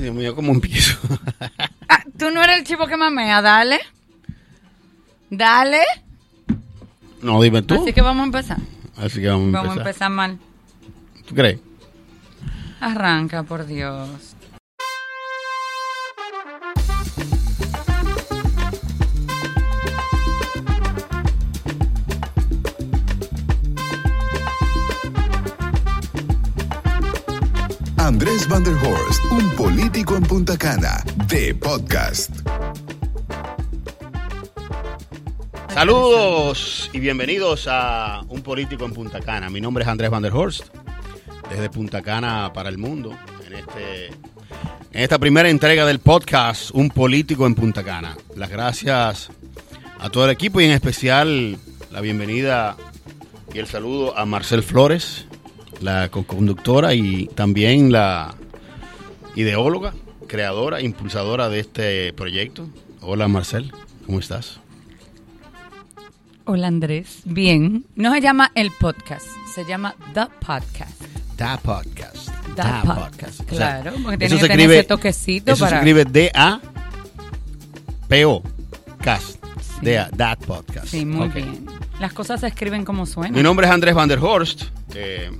Ay, Dios mío, ¿cómo empiezo? Ah, Tú no eres el chivo que mamea, dale. Dale. no, dime tú. Así que vamos a empezar. Así que vamos a Vamos a empezar. empezar mal. ¿Tú crees? Arranca, por Dios. Andrés Van der Horst, un político en Punta Cana, de podcast. Saludos y bienvenidos a Un Político en Punta Cana. Mi nombre es Andrés Van der Horst, desde Punta Cana para el mundo, en, este, en esta primera entrega del podcast Un Político en Punta Cana. Las gracias a todo el equipo y en especial la bienvenida y el saludo a Marcel Flores, la co-conductora y también la ideóloga, creadora, impulsadora de este proyecto. Hola Marcel, ¿cómo estás? Hola Andrés. Bien. No se llama el podcast, se llama The Podcast. Da Podcast. The Podcast. O sea, Claro, porque se que tener ese toquecito Eso para. se escribe D-A-P-O. Cast. Sí. D-A, That Podcast. Sí, muy bien. Las cosas se escriben como suenan. Mi nombre es Andrés Van der Horst. eh,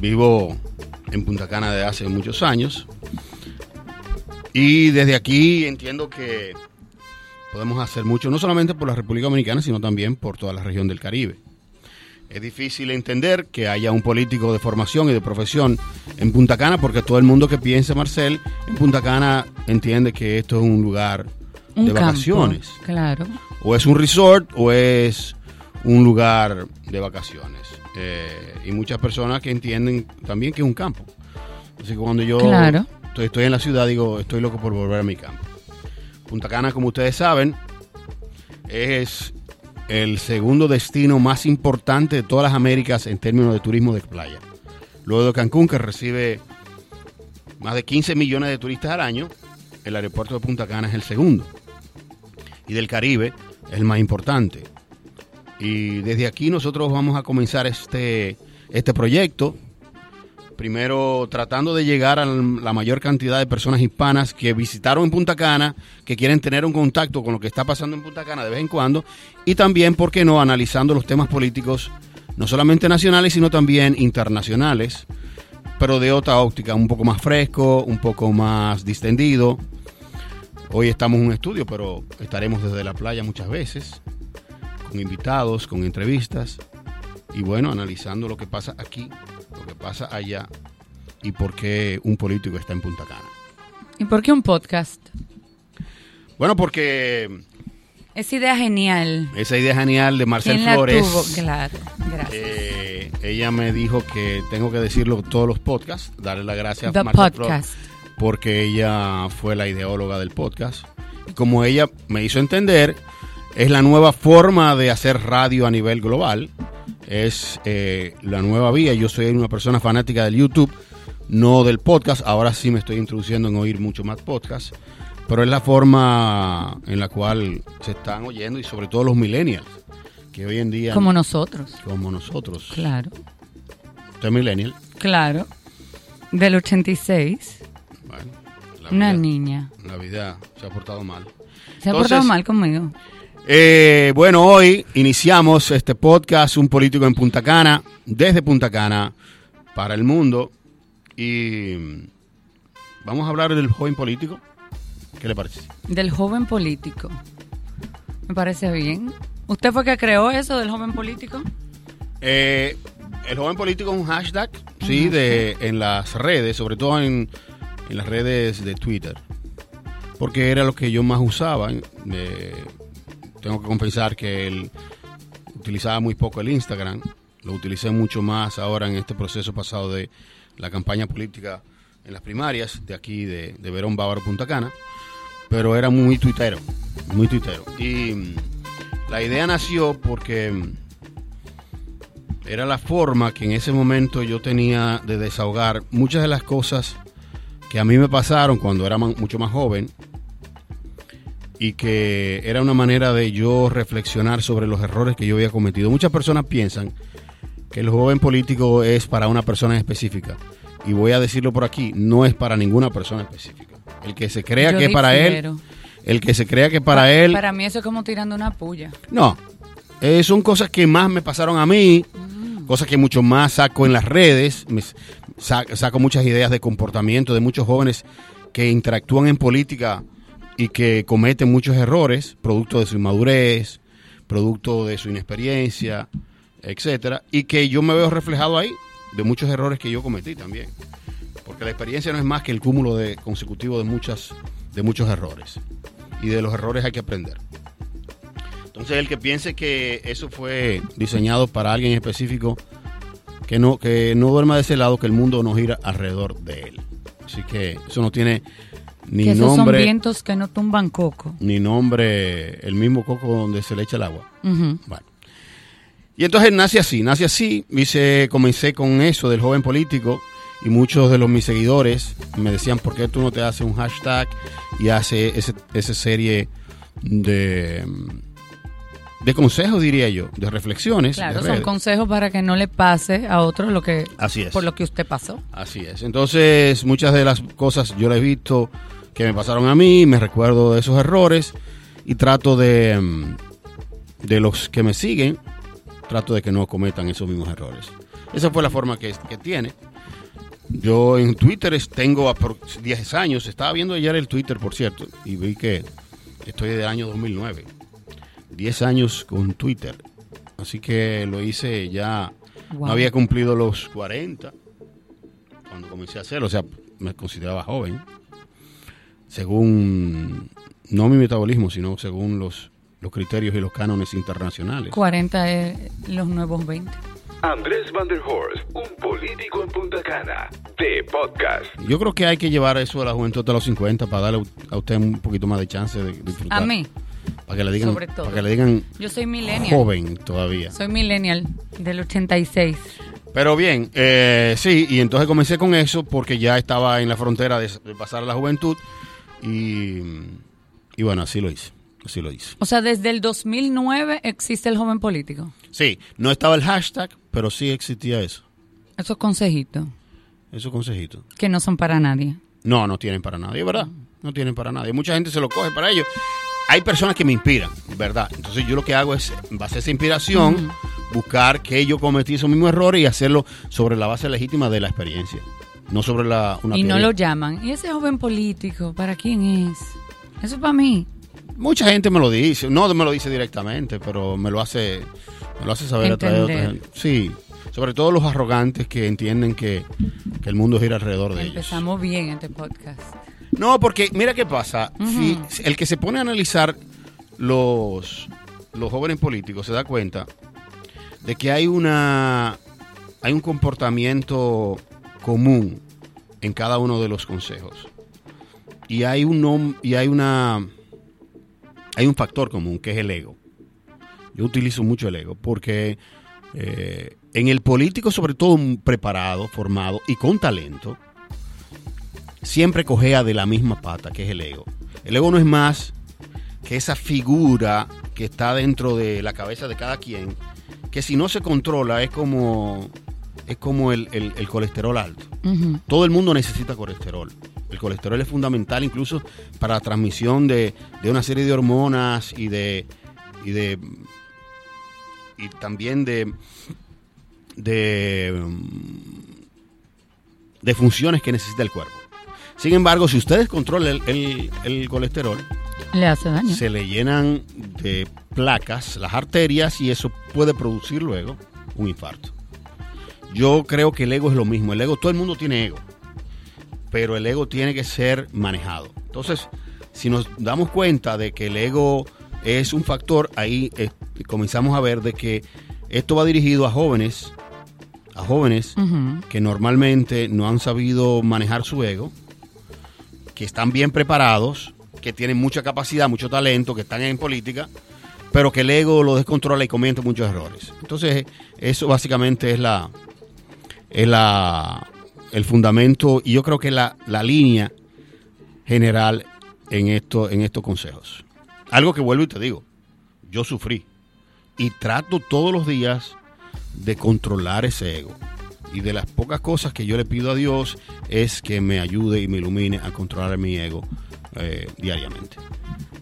vivo en Punta Cana desde hace muchos años. Y desde aquí entiendo que podemos hacer mucho, no solamente por la República Dominicana, sino también por toda la región del Caribe. Es difícil entender que haya un político de formación y de profesión en Punta Cana, porque todo el mundo que piensa, Marcel, en Punta Cana entiende que esto es un lugar Un de campo, vacaciones. Claro. O es un resort o es un lugar de vacaciones. Eh, y muchas personas que entienden también que es un campo. Así que cuando yo Claro. estoy, estoy en la ciudad, digo, estoy loco por volver a mi campo. Punta Cana, como ustedes saben, es el segundo destino más importante de todas las Américas en términos de turismo de playa. Luego de Cancún, que recibe más de 15 millones de turistas al año, el aeropuerto de Punta Cana es el segundo. Y del Caribe es el más importante. Y desde aquí nosotros vamos a comenzar este, este proyecto. Primero tratando de llegar a la mayor cantidad de personas hispanas que visitaron en Punta Cana, que quieren tener un contacto con lo que está pasando en Punta Cana de vez en cuando. Y también, ¿por qué no?, analizando los temas políticos, no solamente nacionales, sino también internacionales, pero de otra óptica, un poco más fresco, un poco más distendido. Hoy estamos en un estudio, pero estaremos desde la playa muchas veces, con invitados, con entrevistas, y bueno, analizando lo que pasa aquí, lo que pasa allá, y por qué un político está en Punta Cana. ¿Y por qué un podcast? Bueno, porque Esa idea genial. esa idea genial de Marcel ¿Quién la Flores, tuvo? Claro. Gracias. eh, ella me dijo que tengo que decirlo todos los podcasts, darle las gracias The a Marcel Flores. Porque ella fue la ideóloga del podcast. Como ella me hizo entender, es la nueva forma de hacer radio a nivel global. Es eh, la nueva vía. Yo soy una persona fanática del YouTube, no del podcast. Ahora sí me estoy introduciendo en oír mucho más podcast. Pero es la forma en la cual se están oyendo y sobre todo los millennials, que hoy en día, Como nosotros. como nosotros, Claro. usted es millennial, Claro. Del 86. bueno, la Una vida- niña. la vida se ha portado mal. Se ha portado mal conmigo. Eh, bueno, hoy iniciamos este podcast, Un Político en Punta Cana, desde Punta Cana para el mundo. Y mm, vamos a hablar del joven político. ¿Qué le parece? Del joven político. Me parece bien. ¿Usted fue que creó eso del joven político? Eh, el joven político es un hashtag, sí, de, en las redes, sobre todo en, en las redes de Twitter. Porque era lo que yo más usaba. Eh, tengo que confesar que él utilizaba muy poco el Instagram. Lo utilicé mucho más ahora en este proceso pasado de la campaña política en las primarias de aquí de, Verón Bávaro Punta Cana. Pero era muy tuitero, muy tuitero. Y mm, la idea nació porque mm, era la forma que en ese momento yo tenía de desahogar muchas de las cosas que a mí me pasaron cuando era mucho más joven y que era una manera de yo reflexionar sobre los errores que yo había cometido. Muchas personas piensan que el joven político es para una persona específica y voy a decirlo por aquí, no es para ninguna persona específica. El que se crea Yo que es para él, el que se crea que para él, Para mí eso es como tirando una puya. no. Eh, son cosas que más me pasaron a mí, cosas que mucho más saco en las redes, me saco muchas ideas de comportamiento de muchos jóvenes que interactúan en política y que cometen muchos errores, producto de su inmadurez, producto de su inexperiencia, etcétera, y que yo me veo reflejado ahí de muchos errores que yo cometí también. Porque la experiencia no es más que el cúmulo de consecutivo de muchas de muchos errores. Y de los errores hay que aprender. Entonces el que piense que eso fue diseñado para alguien específico, que no, que no duerma de ese lado, que el mundo no gira alrededor de él. Así que eso no tiene ni que esos son nombre, vientos que no tumban coco. ni nombre, el mismo coco donde se le echa el agua. Bueno. Y entonces nace así, nace así, hice, comencé con eso del joven político y muchos de los mis seguidores me decían, ¿por qué tú no te haces un hashtag y haces ese, esa serie de, de consejos, diría yo, de reflexiones? Claro, de son consejos para que no le pase a otro lo que Así es. por lo que usted pasó. Así es. Entonces, muchas de las cosas yo las he visto que me pasaron a mí, me recuerdo de esos errores y trato de, mm, de los que me siguen, trato de que no cometan esos mismos errores. Esa fue la forma que, que tiene. Yo en Twitter tengo apro- 10 años, estaba viendo ayer el Twitter, por cierto, y vi que estoy del año 2009. 10 años con Twitter. Así que lo hice ya, Wow. no había cumplido los 40 cuando comencé a hacerlo, o sea, me consideraba joven. Según, no mi metabolismo, sino según los, los criterios y los cánones internacionales. 40 es los nuevos 20. Andrés Van der Horst, un político en Punta Cana, de podcast. Yo creo que hay que llevar eso a la juventud de los 50 para darle a usted un poquito más de chance de disfrutar. A mí, Para que le digan, sobre todo. para que le digan yo soy millennial. joven todavía. Soy millennial del 86. Pero bien, eh, sí, y entonces comencé con eso porque ya estaba en la frontera de, de pasar a la juventud y, y bueno, así lo hice, así lo hice. O sea, desde el 2009 existe el joven político. Sí, no estaba el hashtag, pero sí existía eso, Esos consejitos esos consejitos. que no son para nadie. No, no tienen para nadie, ¿verdad? No tienen para nadie. Mucha gente se lo coge para ellos. Hay personas que me inspiran, ¿verdad? Entonces yo lo que hago es, en base a esa inspiración, buscar que yo cometí esos mismos errores y hacerlo sobre la base legítima de la experiencia. No sobre la, una y no lo llaman. ¿Y ese joven político? ¿Para quién es? Eso es para mí. Mucha gente me lo dice, no me lo dice directamente, pero me lo hace, me lo hace saber a través de otra gente. Sí, sobre todo los arrogantes que entienden que, que el mundo gira alrededor de ellos. Empezamos bien este podcast. No, porque mira qué pasa. Si el que se pone a analizar los, los jóvenes políticos se da cuenta de que hay una hay un comportamiento común en cada uno de los consejos y hay un y hay una hay un factor común que es el ego. Yo utilizo mucho el ego porque eh, en el político, sobre todo preparado, formado y con talento, siempre cojea de la misma pata, que es el ego. El ego no es más que esa figura que está dentro de la cabeza de cada quien, que si no se controla es como, es como el, el- el colesterol alto. Todo el mundo necesita colesterol. El colesterol es fundamental incluso para la transmisión de, de una serie de hormonas y de y de y también de de, de funciones que necesita el cuerpo. Sin embargo, si ustedes controlan el, el- el colesterol, Le hace daño. se le llenan de placas las arterias y eso puede producir luego un infarto. Yo creo que el ego es lo mismo. El ego, todo el mundo tiene ego, pero el ego tiene que ser manejado. Entonces, si nos damos cuenta de que el ego es un factor, ahí eh, comenzamos a ver de que esto va dirigido a jóvenes, a jóvenes que normalmente no han sabido manejar su ego, que están bien preparados, que tienen mucha capacidad, mucho talento, que están en política, pero que el ego lo descontrola y comete muchos errores. Entonces, eso básicamente es la es la el fundamento y yo creo que la, la línea general en esto en estos consejos. Algo que vuelvo y te digo, yo sufrí y trato todos los días de controlar ese ego y de las pocas cosas que yo le pido a Dios es que me ayude y me ilumine a controlar mi ego eh, diariamente.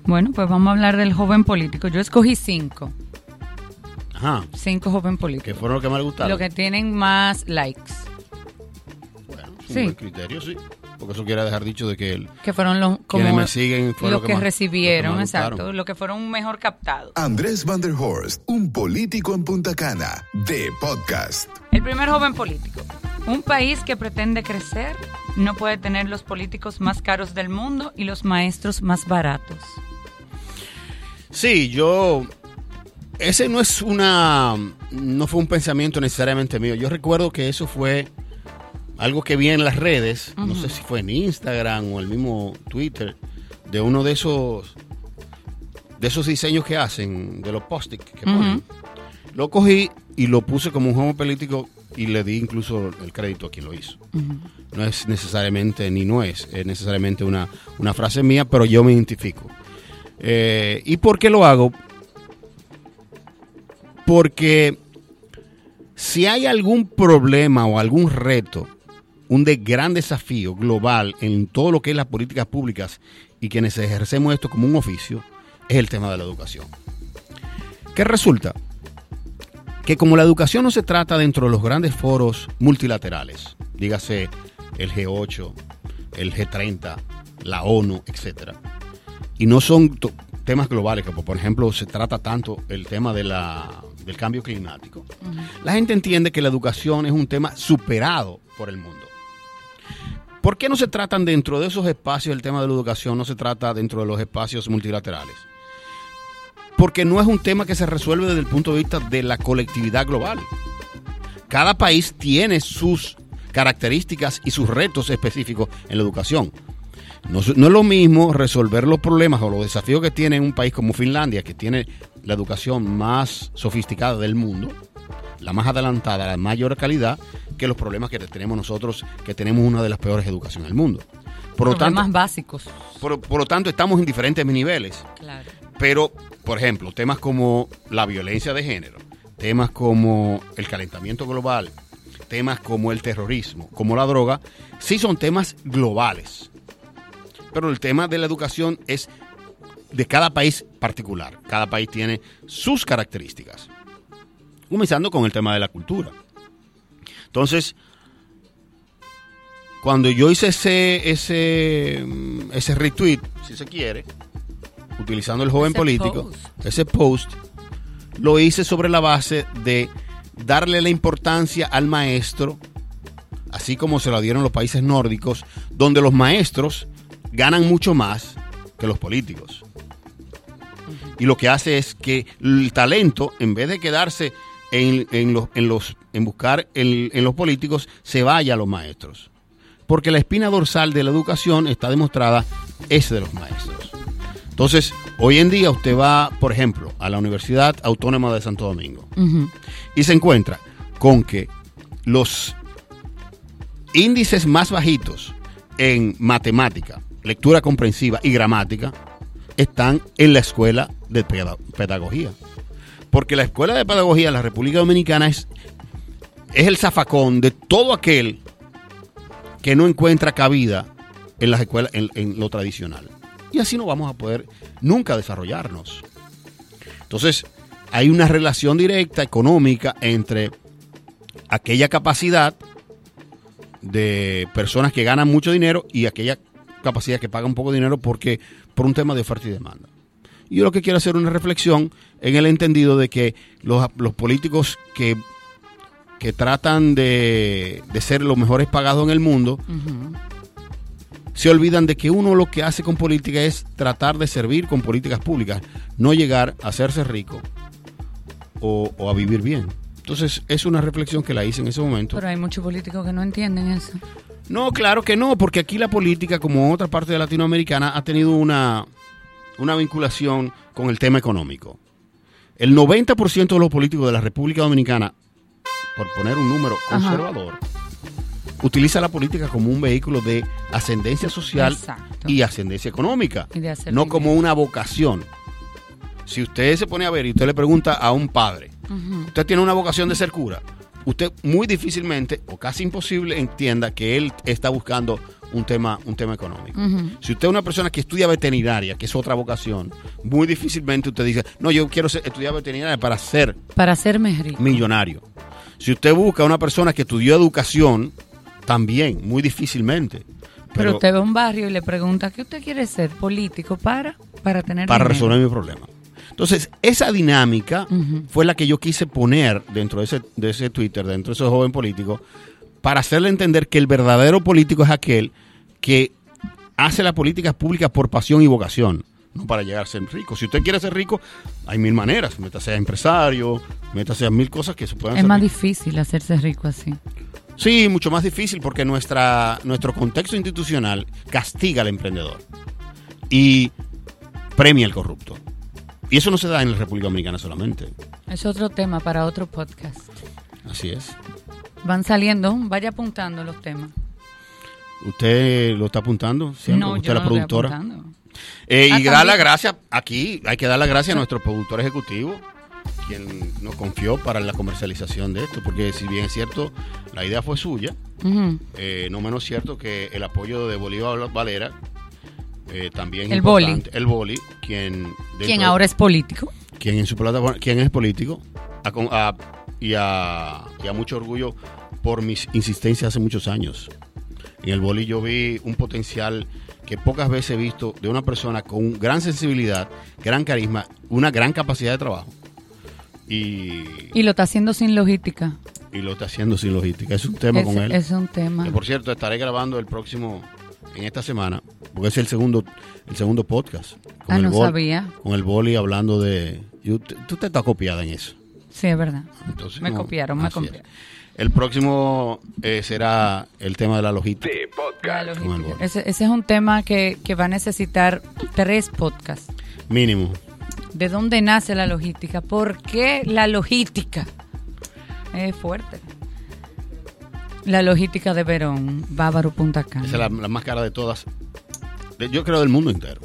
Bueno, pues vamos a hablar del joven político. Yo escogí cinco. Ajá. Cinco joven políticos. ¿Qué fueron los que más le gustaron? Lo que tienen más likes. Bueno, Sí. buen criterio, sí. Porque eso quiere dejar dicho de que el, Que fueron los como me siguen fueron los los que, más- recibieron, los que más exacto. gustaron. Los que fueron mejor captados. Andrés Van der Horst, un político en Punta Cana, de podcast. El primer joven político. Un país que pretende crecer no puede tener los políticos más caros del mundo y los maestros más baratos. Sí, yo. Ese no es una. No fue un pensamiento necesariamente mío. Yo recuerdo que eso fue algo que vi en las redes. No sé si fue en Instagram o el mismo Twitter. De uno de esos. De esos diseños que hacen, de los post-it que ponen. Lo cogí y lo puse como un joven político y le di incluso el crédito a quien lo hizo. No es necesariamente, ni no es, es necesariamente una, una frase mía, pero yo me identifico. Eh, ¿Y por qué lo hago? Porque si hay algún problema o algún reto, un gran desafío global en todo lo que es las políticas públicas y quienes ejercemos esto como un oficio, es el tema de la educación. ¿Qué resulta? Que como la educación no se trata dentro de los grandes foros multilaterales, dígase el G8, el G30, la ONU, etcétera, y no son temas globales, como por ejemplo se trata tanto el tema de la, del cambio climático. La gente entiende que la educación es un tema superado por el mundo. ¿Por qué no se tratan dentro de esos espacios el tema de la educación, no se trata dentro de los espacios multilaterales? Porque no es un tema que se resuelve desde el punto de vista de la colectividad global. Cada país tiene sus características y sus retos específicos en la educación. No, es- no es lo mismo resolver los problemas o los desafíos que tiene un país como Finlandia, que tiene la educación más sofisticada del mundo, la más adelantada, la mayor calidad, que los problemas que tenemos nosotros, que tenemos una de las peores educaciones del mundo. Por lo, Problemas tanto, básicos. por, por lo tanto, estamos en diferentes niveles. Claro. Pero, por ejemplo, temas como la violencia de género, temas como el calentamiento global, temas como el terrorismo, como la droga, sí son temas globales. Pero el tema de la educación es de cada país particular. Cada país tiene sus características. Comenzando con el tema de la cultura. Entonces, cuando yo hice ese, ese, mm, ese retweet, si se quiere, utilizando el joven Ese político, post. ese post, lo hice sobre la base de darle la importancia al maestro, así como se lo dieron los países nórdicos, donde los maestros ganan mucho más que los políticos. Y lo que hace es que el talento, en vez de quedarse en, en los, en, los, en buscar en, en los políticos, se vaya a los maestros. Porque la espina dorsal de la educación está demostrada es de los maestros. Entonces, hoy en día usted va, por ejemplo, a la Universidad Autónoma de Santo Domingo y se encuentra con que los índices más bajitos en matemática, lectura comprensiva y gramática están en la escuela de peda- pedagogía. Porque la escuela de pedagogía en la República Dominicana es, es el zafacón de todo aquel que no encuentra cabida en las escuelas, en, en lo tradicional. Y así no vamos a poder nunca desarrollarnos. Entonces, hay una relación directa económica entre aquella capacidad de personas que ganan mucho dinero y aquella capacidad que paga un poco de dinero porque por un tema de oferta y demanda. Y yo lo que quiero hacer una reflexión en el entendido de que los, los políticos que, que tratan de, de ser los mejores pagados en el mundo se olvidan de que uno lo que hace con política es tratar de servir con políticas públicas, no llegar a hacerse rico o, o a vivir bien. Entonces, es una reflexión que la hice en ese momento. Pero hay muchos políticos que no entienden eso. No, claro que no, porque aquí la política, como otra parte de Latinoamericana, ha tenido una, una vinculación con el tema económico. El 90% de los políticos de la República Dominicana, por poner un número Ajá. conservador, utiliza la política como un vehículo de ascendencia social Exacto. y ascendencia económica, Y de hacer no dinero. como una vocación. Si usted se pone a ver y usted le pregunta a un padre. ¿usted tiene una vocación de ser cura? Usted muy difícilmente o casi imposible entienda que él está buscando un tema, un tema económico. Si usted es una persona que estudia veterinaria, que es otra vocación, muy difícilmente usted dice, no, yo quiero ser- estudiar veterinaria para ser Para hacerme rico. millonario. Si usted busca una persona que estudió educación, también, muy difícilmente. Pero, usted ve un barrio y le pregunta, ¿qué usted quiere ser? ¿Político? ¿Para? Para tener para dinero. resolver mi problema. Entonces, esa dinámica fue la que yo quise poner dentro de ese, de ese Twitter, dentro de ese joven político, para hacerle entender que el verdadero político es aquel que hace las políticas públicas por pasión y vocación, no para llegar a ser rico. Si usted quiere ser rico, hay mil maneras. Métase a empresario, métase a mil cosas que se puedan Es más rico. difícil hacerse rico así. Sí, mucho más difícil porque nuestra, nuestro contexto institucional castiga al emprendedor y premia al corrupto. Y eso no se da en la República Dominicana solamente. Es otro tema para otro podcast. Así es. Van saliendo, vaya apuntando los temas. ¿Usted lo está apuntando? Siempre? no, ¿Usted yo es la no lo estoy productora? Eh, Ah, y dar la también. gracia aquí, hay que dar la gracia a nuestro productor ejecutivo, quien nos confió para la comercialización de esto, porque si bien es cierto, la idea fue suya, eh, no menos cierto que el apoyo de Bolívar Valera eh, también El boli. El boli, quien Quien de- ahora es político. quien en su plataforma, quien es político a con- a- y, a, y a mucho orgullo por mis insistencias hace muchos años. En el boli yo vi un potencial que pocas veces he visto de una persona con gran sensibilidad, gran carisma, una gran capacidad de trabajo. Y, Y lo está haciendo sin logística. y lo está haciendo sin logística. Es un tema Es, con él. es un tema. Que, por cierto, estaré grabando el próximo, en esta semana, porque es el segundo, el segundo podcast. Con Ah, el no bol- sabía. Con el boli hablando de... tú te estás copiada en eso. Sí, es verdad. Entonces, Me no, copiaron, me es. copiaron. El próximo eh, será el tema de la logística. La podcast. logística. Ese, ese es un tema que, que va a necesitar tres podcasts. Mínimo. ¿De dónde nace la logística? ¿Por qué la logística? Es fuerte. La logística de Verón, Bávaro Punta Cana. Esa es la, la más cara de todas. Yo creo del mundo entero.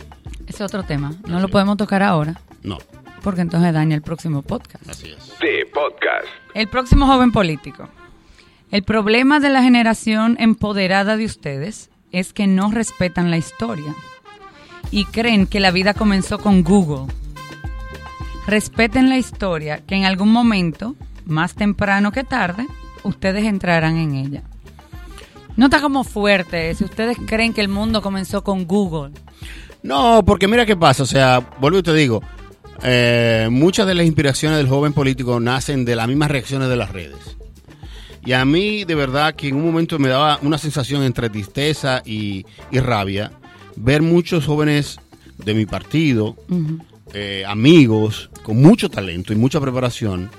Es otro tema. No Así lo es. podemos tocar ahora, No, porque entonces daña el próximo podcast. así es. De podcast. El próximo joven político. El problema de la generación empoderada de ustedes es que no respetan la historia y creen que la vida comenzó con Google. Respeten la historia, que en algún momento, más temprano que tarde, ustedes entrarán en ella. No está como fuerte si ustedes creen que el mundo comenzó con Google. No, porque mira qué pasa. O sea, vuelvo y te digo. eh, muchas de las inspiraciones del joven político nacen de las mismas reacciones de las redes. Y a mí, de verdad, que en un momento me daba una sensación entre tristeza y, y rabia ver muchos jóvenes de mi partido, eh, amigos con mucho talento y mucha preparación,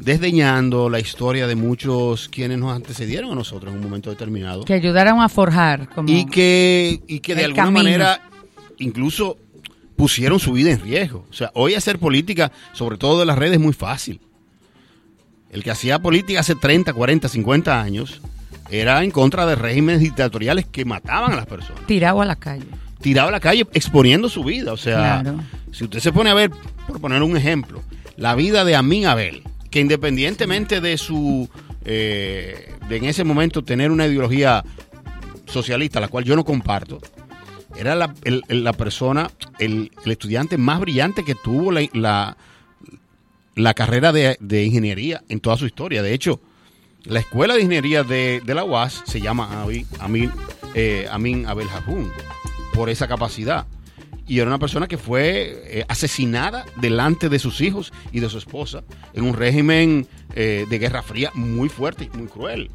desdeñando la historia de muchos quienes nos antecedieron a nosotros en un momento determinado. Que ayudaron a forjar. Como y que, y que de alguna camino. manera incluso pusieron su vida en riesgo. O sea, hoy hacer política, sobre todo de las redes, es muy fácil. El que hacía política hace 30, 40, 50 años era en contra de regímenes dictatoriales que mataban a las personas. tirado a la calle. Tiraba a la calle exponiendo su vida. O sea, Claro. si usted se pone a ver, por poner un ejemplo, la vida de Amin Abel, que independientemente de su, eh, de en ese momento tener una ideología socialista, la cual yo no comparto, era la, el- la persona, el, el estudiante más brillante que tuvo la, la, la carrera de, de ingeniería en toda su historia. De hecho, la escuela de ingeniería de, de la UAS se llama Abi- Amin, eh, Amin Abel Jajún por esa capacidad. Y era una persona que fue eh, asesinada delante de sus hijos y de su esposa en un régimen eh, de Guerra Fría muy fuerte y muy cruel.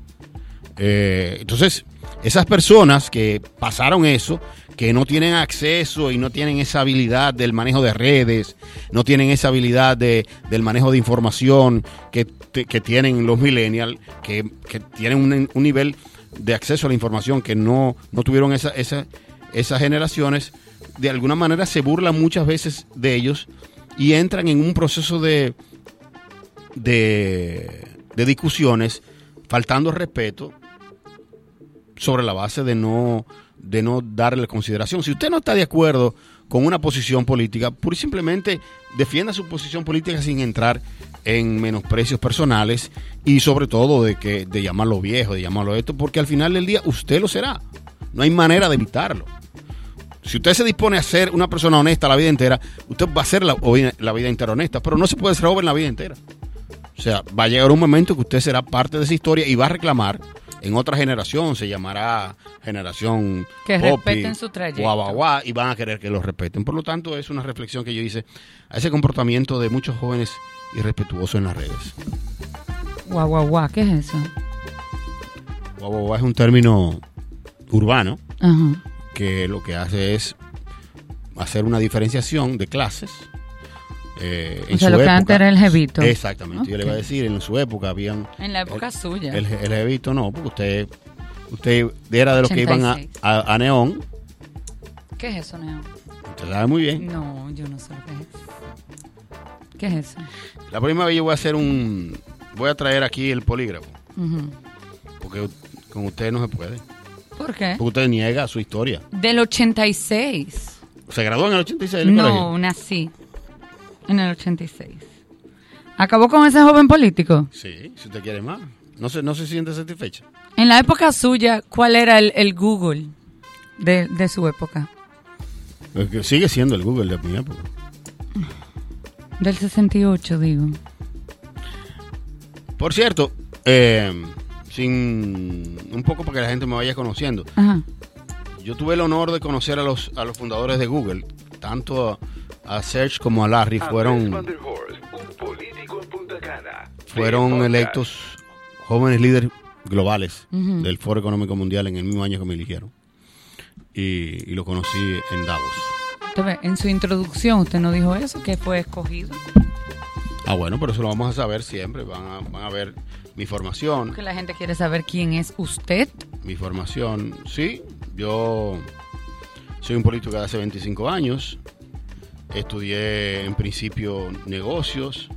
Eh, entonces, esas personas que pasaron eso, que no tienen acceso y no tienen esa habilidad del manejo de redes, no tienen esa habilidad de, del manejo de información que, que tienen los millennials, que, que tienen un, un nivel de acceso a la información que no, no tuvieron esa, esa- esas generaciones, de alguna manera se burlan muchas veces de ellos y entran en un proceso de, de, de discusiones faltando respeto sobre la base de no de no darle consideración. Si usted no está de acuerdo con una posición política, pura simplemente defienda su posición política sin entrar en menosprecios personales y sobre todo de que de llamarlo viejo, de llamarlo esto, porque al final del día usted lo será. No hay manera de evitarlo. Si usted se dispone a ser una persona honesta la vida entera, usted va a ser la, la vida entera honesta, pero no se puede ser joven la vida entera. O sea, va a llegar un momento que usted será parte de esa historia y va a reclamar en otra generación, se llamará generación Que respeten su trayecto. guau, guau, guau, y van a querer que lo respeten. Por lo tanto, es una reflexión que yo hice a ese comportamiento de muchos jóvenes irrespetuosos en las redes. Guau, guau, guau, ¿qué es eso? Guau, guau, guau es un término urbano Ajá. Que lo que hace es hacer una diferenciación de clases. eh, en O sea, su lo que época. antes era el jevito. Exactamente. Yo le iba a decir, en su época habían En la época suya. el, el jevito, no, porque usted usted era de los que iban a, 86. a, a Neón. ¿Qué es eso, Neo? Usted sabe muy bien. No, yo no sé lo que es eso. ¿Qué es eso? La próxima vez yo voy a hacer un... Voy a traer aquí el polígrafo, porque con usted no se puede. ¿Por qué? Porque usted niega su historia. Del 86. ¿Se graduó en el 86 del No, colegio? nací en el 86. ¿Acabó con ese joven político? Sí, si usted quiere más. No se, no se siente satisfecha. En la época suya, ¿cuál era el, el Google de, de su época? Es que sigue siendo el Google de mi época. Del 68, digo. Por cierto, eh, sin un poco para que la gente me vaya conociendo. Ajá. Yo tuve el honor de conocer a los, a los fundadores de Google, tanto a, a Serge como a Larry fueron, Van der Horst, un político en Punta Cana. fueron electos jóvenes líderes globales del Foro Económico Mundial en el mismo año que me eligieron. Y, y lo conocí en Davos. En su introducción usted no dijo eso, que fue escogido. Ah, bueno, pero eso lo vamos a saber siempre. Van a, van a ver mi formación. Que la gente quiere saber quién es usted. Mi formación, sí. Yo soy un político de hace 25 años. Estudié en principio negocios,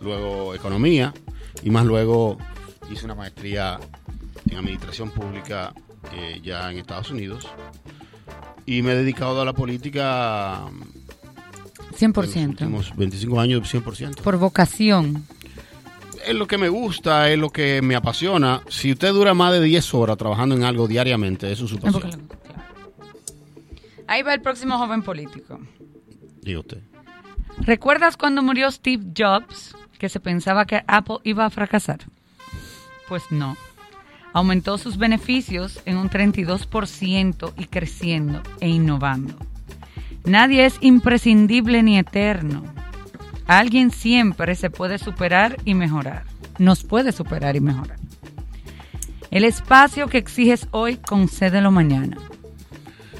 luego economía y más luego hice una maestría en administración pública eh, ya en Estados Unidos. Y me he dedicado a la política en los 100%. últimos 25 años 100%. Por vocación. Es lo que me gusta, es lo que me apasiona. Si usted dura más de 10 horas trabajando en algo diariamente, eso es su pasión. claro. Ahí va el próximo joven político. Diga usted. ¿Recuerdas cuando murió Steve Jobs que se pensaba que Apple iba a fracasar? Pues no. Aumentó sus beneficios en un 32% y creciendo e innovando. Nadie es imprescindible ni eterno. Alguien siempre se puede superar y mejorar. Nos puede superar y mejorar. El espacio que exiges hoy, concédelo mañana.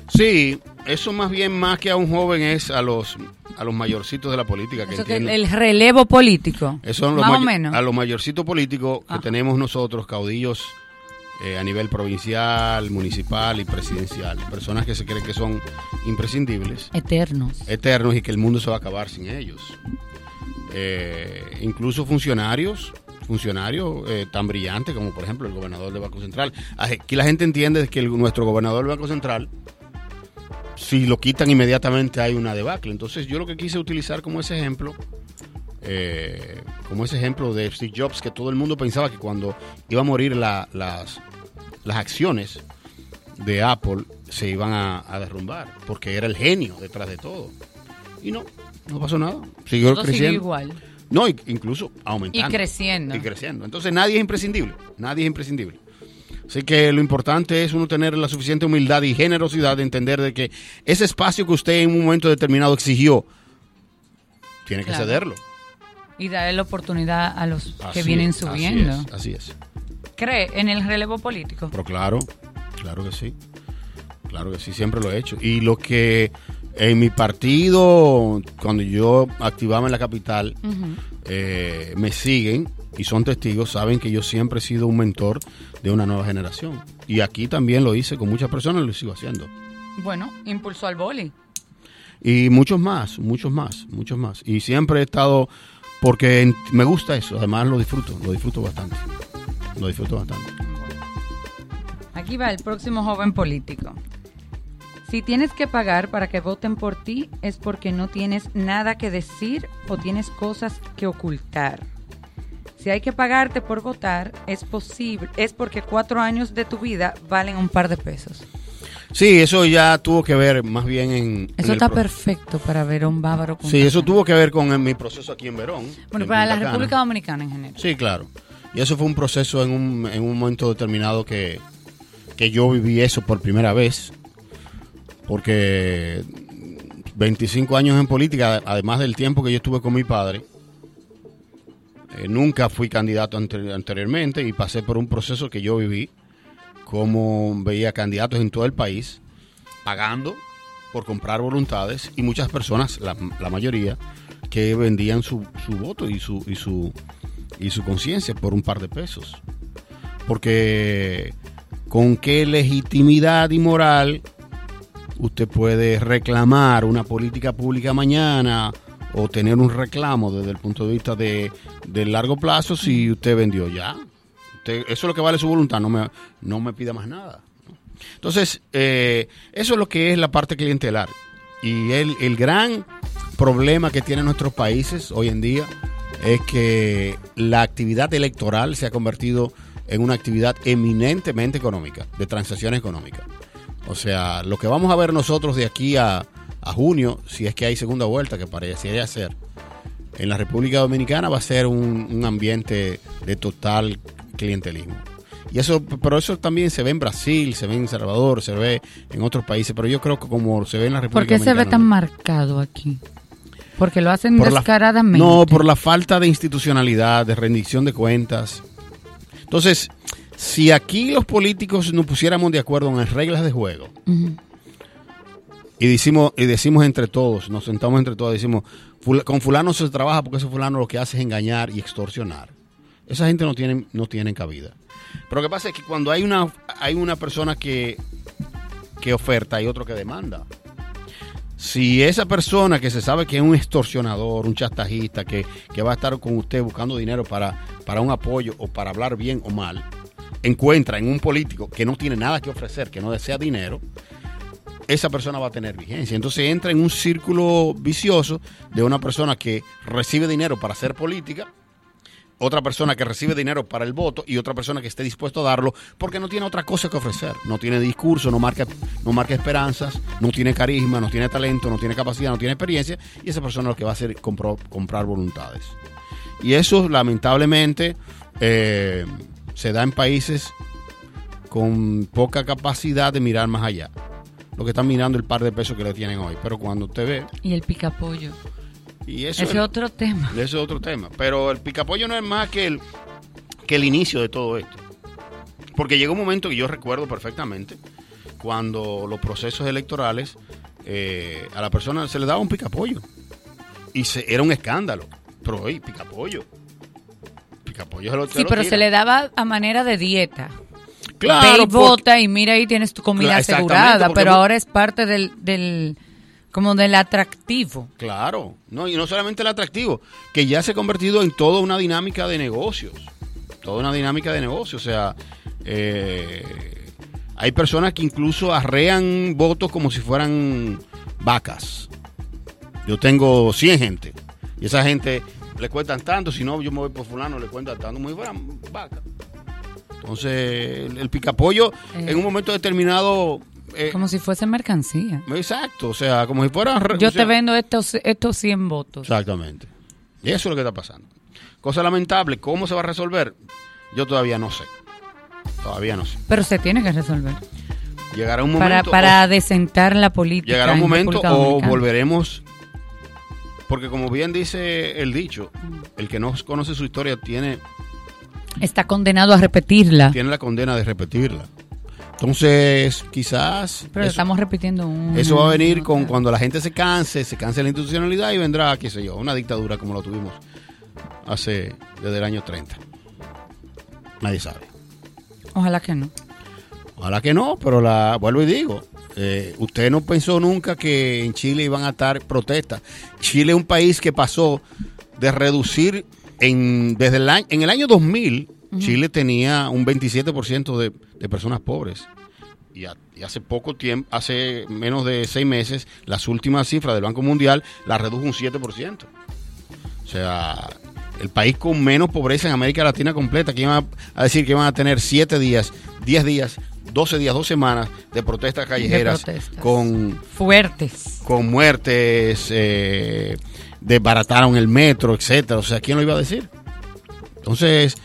Sí, eso más bien más que a un joven es a los a los mayorcitos de la política que Eso que el relevo político. Esos son los más o menos. a los mayorcitos políticos que Ajá. tenemos nosotros, caudillos eh, a nivel provincial, municipal y presidencial. Personas que se creen que son imprescindibles. Eternos. eternos y que el mundo se va a acabar sin ellos. Eh, incluso funcionarios, funcionarios eh, tan brillantes como por ejemplo el gobernador del Banco Central. Aquí la gente entiende que el- nuestro gobernador del Banco Central, si lo quitan inmediatamente hay una debacle. Entonces yo lo que quise utilizar como ese ejemplo, eh, como ese ejemplo de Steve Jobs, que todo el mundo pensaba que cuando iba a morir la- las, las acciones de Apple se iban a, a derrumbar, porque era el genio detrás de todo. Y no, no pasó nada. Siguió Todo siguió creciendo. igual. No, incluso aumentando. Y creciendo. Y creciendo. Entonces nadie es imprescindible. Nadie es imprescindible. Así que lo importante es uno tener la suficiente humildad y generosidad de entender de que ese espacio que usted en un momento determinado exigió, tiene que Claro. cederlo. Y darle la oportunidad a los que vienen subiendo. Es, así es. ¿Cree en el relevo político? Pero claro, claro que sí. Claro que sí, siempre lo he hecho. Y lo que en mi partido, cuando yo activaba en la capital, eh, me siguen y son testigos, saben que yo siempre he sido un mentor de una nueva generación. Y aquí también lo hice con muchas personas, lo sigo haciendo. Bueno, impulsó al boli. Y muchos más, muchos más, muchos más. Y siempre he estado, porque me gusta eso, además lo disfruto, lo disfruto bastante. Lo disfruto bastante. Aquí va el próximo joven político. Si tienes que pagar para que voten por ti es porque no tienes nada que decir o tienes cosas que ocultar. Si hay que pagarte por votar, es posible, es porque cuatro años de tu vida valen un par de pesos. Sí, eso ya tuvo que ver más bien en... Eso está perfecto para Verón Bávaro. con Sí, eso tuvo que ver con mi proceso aquí en Verón. Bueno, en para la. República Dominicana en general. Sí, claro. Y eso fue un proceso en un, en un momento determinado que, que yo viví eso por primera vez. Porque 25 años en política, además del tiempo que yo estuve con mi padre, eh, nunca fui candidato ante- anteriormente y pasé por un proceso que yo viví, como veía candidatos en todo el país, pagando por comprar voluntades y muchas personas, la, la mayoría, que vendían su, su voto y su, y su, y su conciencia por un par de pesos. Porque con qué legitimidad y moral usted puede reclamar una política pública mañana o tener un reclamo desde el punto de vista de, del largo plazo si usted vendió ya. Usted- eso es lo que vale su voluntad, no me, no me pida más nada. Entonces, eh, eso es lo que es la parte clientelar. Y el, el gran problema que tienen nuestros países hoy en día es que la actividad electoral se ha convertido en una actividad eminentemente económica, de transacciones económicas. O sea, lo que vamos a ver nosotros de aquí a, a junio, si es que hay segunda vuelta, que parecería ser, en la República Dominicana va a ser un, un ambiente de total clientelismo. Y eso, pero eso también se ve en Brasil, se ve en El Salvador, se ve en otros países, pero yo creo que como se ve en la ¿Por República qué se ve Dominicana, tan no. marcado aquí? Porque lo hacen Por la- descaradamente. no, por la falta de institucionalidad, de rendición de cuentas. Entonces, si aquí los políticos nos pusiéramos de acuerdo en las reglas de juego y decimos, y decimos entre todos, nos sentamos entre todos, decimos, "Fula- con fulano se trabaja porque ese fulano lo que hace es engañar y extorsionar. Esa gente no tiene, no tiene cabida. Pero lo que pasa es que cuando hay una, hay una persona que, que oferta, hay otro que demanda. Si esa persona que se sabe que es un extorsionador, un chantajista, que, que va a estar con usted buscando dinero para, para un apoyo o para hablar bien o mal, encuentra en un político que no tiene nada que ofrecer, que no desea dinero, esa persona va a tener vigencia. Entonces entra en un círculo vicioso de una persona que recibe dinero para hacer política, otra persona que recibe dinero para el voto y otra persona que esté dispuesto a darlo porque no tiene otra cosa que ofrecer. No tiene discurso, no marca, no marca esperanzas, no tiene carisma, no tiene talento, no tiene capacidad, no tiene experiencia y esa persona lo que va a hacer es comprar voluntades. Y eso lamentablemente eh, se da en países con poca capacidad de mirar más allá. Lo que están mirando el par de pesos que le tienen hoy. Pero cuando usted ve, Y el picapollo. Y eso Ese es otro tema. ese es otro tema. Pero el picapollo no es más que el, que el inicio de todo esto. Porque llegó un momento que yo recuerdo perfectamente cuando los procesos electorales eh, a la persona se le daba un picapollo. Y se, era un escándalo. Pero oye, picapollo. Picapollo se lo Sí, pero se le daba a manera de dieta. Claro, Ve y porque- vota y mira ahí tienes tu comida Claro, asegurada, pero ahora es parte del, del como del atractivo. Claro, no, y no solamente el atractivo, que ya se ha convertido en toda una dinámica de negocios. Toda una dinámica de negocios. O sea, eh, hay personas que incluso arrean votos como si fueran vacas. Yo tengo 100 gente, y esa gente le cuentan tanto, si no, yo me voy por fulano, le cuentan tanto, si fueran vacas. Entonces, el, el picapollo, Eh. en un momento determinado... eh, Como si fuese mercancía. exacto, o sea, como si fuera... Yo o sea, te vendo estos, estos 100 votos. Exactamente. Y eso es lo que está pasando. Cosa lamentable, ¿cómo se va a resolver? Yo todavía no sé. Todavía no sé. Pero se tiene que resolver. Llegará un Para, momento. para o- desentar la política. llegará un en momento o volveremos. Porque como bien dice el dicho, el que no conoce su historia tiene, Está condenado a repetirla. tiene la condena de repetirla. Entonces, quizás Pero eso, estamos repitiendo un. eso va a venir con cuando la gente se canse, se canse la institucionalidad y vendrá, qué sé yo, una dictadura como lo tuvimos hace desde el año 30. Nadie sabe. Ojalá que no. Ojalá que no, pero la vuelvo y digo, eh, usted no pensó nunca que en Chile iban a estar protestas. Chile es un país que pasó de reducir en desde el año, en el año 2000 Chile tenía un 27% de, de personas pobres y, a- y hace poco tiempo, hace menos de seis meses, las últimas cifras del Banco Mundial la redujo un 7%. O sea, el país con menos pobreza en América Latina completa, que iban a, a decir que iban a tener 7 días, 10 días, 12 días, 2 semanas de protestas callejeras protestas. con Fuertes. con muertes, eh, desbarataron el metro, etcétera. O sea, ¿quién lo iba a decir? Entonces,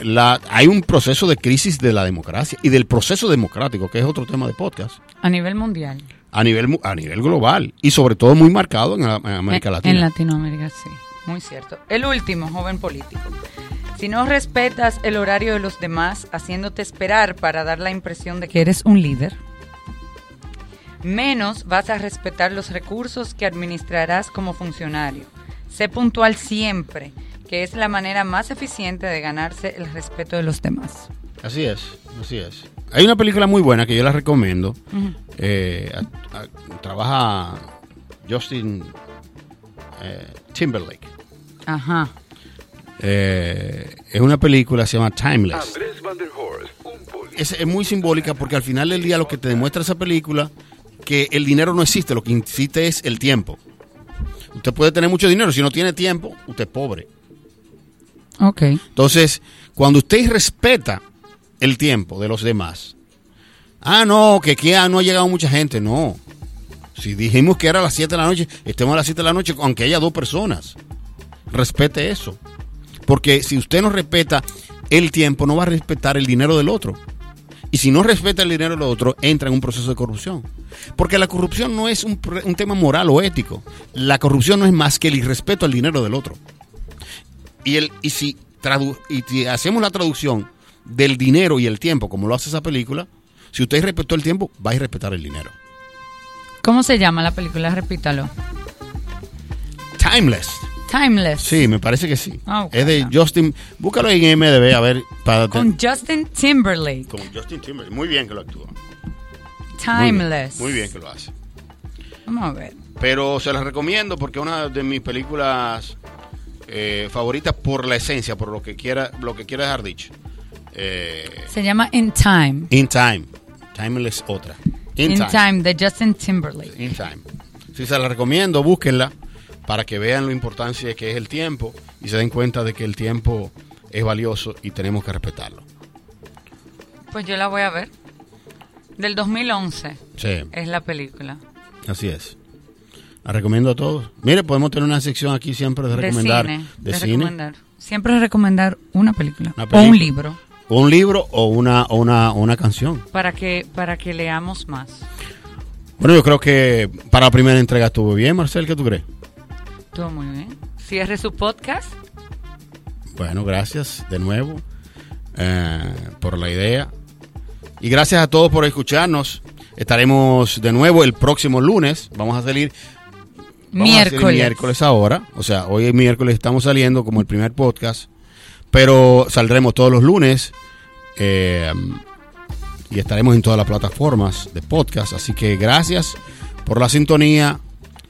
la, hay un proceso de crisis de la democracia y del proceso democrático, que es otro tema de podcast, A nivel mundial. a nivel, a nivel global y sobre todo muy marcado en, América En- Latina. En Latinoamérica, sí. Muy cierto. El último, joven político. Si no respetas el horario de los demás, haciéndote esperar para dar la impresión de que eres un líder, menos vas a respetar los recursos que administrarás como funcionario. Sé puntual siempre, que es la manera más eficiente de ganarse el respeto de los demás. Así es, así es. Hay una película muy buena que yo la recomiendo. Eh, a- a- trabaja Justin eh, Timberlake. Ajá. Eh, es una película, se llama Timeless. Es muy simbólica porque al final del día lo que te demuestra esa película que el dinero no existe, lo que existe es el tiempo. Usted puede tener mucho dinero, si no tiene tiempo, usted es pobre. Ok. Entonces, cuando usted respeta el tiempo de los demás, ah, no, que aquí ah, no ha llegado mucha gente, no. Si dijimos que era a las 7 de la noche, estemos a las 7 de la noche, aunque haya dos personas. Respete eso. Porque si usted no respeta el tiempo, no va a respetar el dinero del otro. Y si no respeta el dinero del otro, entra en un proceso de corrupción. Porque la corrupción no es un, un tema moral o ético. La corrupción no es más que el irrespeto al dinero del otro. Y, el, y, si tradu- y si hacemos la traducción del dinero y el tiempo, como lo hace esa película, si usted respetó el tiempo, va a respetar el dinero. ¿Cómo se llama la película? Repítalo. Timeless. Timeless. Sí, me parece que sí. Ah. Es de Justin. Búscalo en MDB, a ver. Para Con Justin Timberlake. con Justin Timberlake. Muy bien que lo actúa. Muy bien. Timeless. Muy bien que lo hace. Vamos a ver. Pero se las recomiendo porque es una de mis películas eh, favoritas por la esencia, por lo que quiera, lo que quiera dejar dicho. Eh, Se llama In Time. In Time. Timeless otra. In, Time. de Justin Timberlake. In Time. Si se la recomiendo, búsquenla para que vean la importancia que es el tiempo y se den cuenta de que el tiempo es valioso y tenemos que respetarlo. Pues yo la voy a ver. Del 2011 Sí, es la película. así es. La recomiendo a todos. Mire, podemos tener una sección aquí siempre de De recomendar cine. de, de cine. recomendar. Siempre recomendar una película. Una O película. un libro. O un libro o una, o una, o una canción. Para que, para que leamos más. Bueno, yo creo que para la primera entrega estuvo bien, Marcel, ¿qué tú crees? Todo muy bien. Cierre su podcast. Bueno, gracias de nuevo eh, por la idea. Y gracias a todos por escucharnos. Estaremos de nuevo el próximo lunes. Vamos a salir vamos a salir Miércoles. miércoles ahora. O sea, hoy es miércoles estamos saliendo como el primer podcast. Pero saldremos todos los lunes. eh, y estaremos en todas las plataformas de podcast. Así que gracias por la sintonía.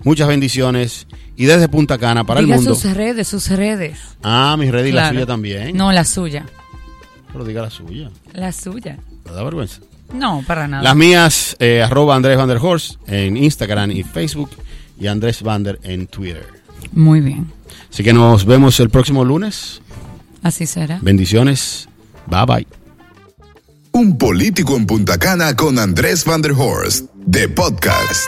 Muchas bendiciones. Y desde Punta Cana para Diga el mundo. sus redes, sus redes. Ah, mis redes y la Claro. suya también. No, la suya. Pero diga la suya. La suya. ¿Me da vergüenza? No, para nada. Las mías, eh, arroba Andrés Van der Horst en Instagram y Facebook y Andrés Vander en Twitter. Muy bien. Así que nos vemos el próximo lunes. Así será. Bendiciones. Bye bye. Un político en Punta Cana con Andrés Van der Horst, de podcast.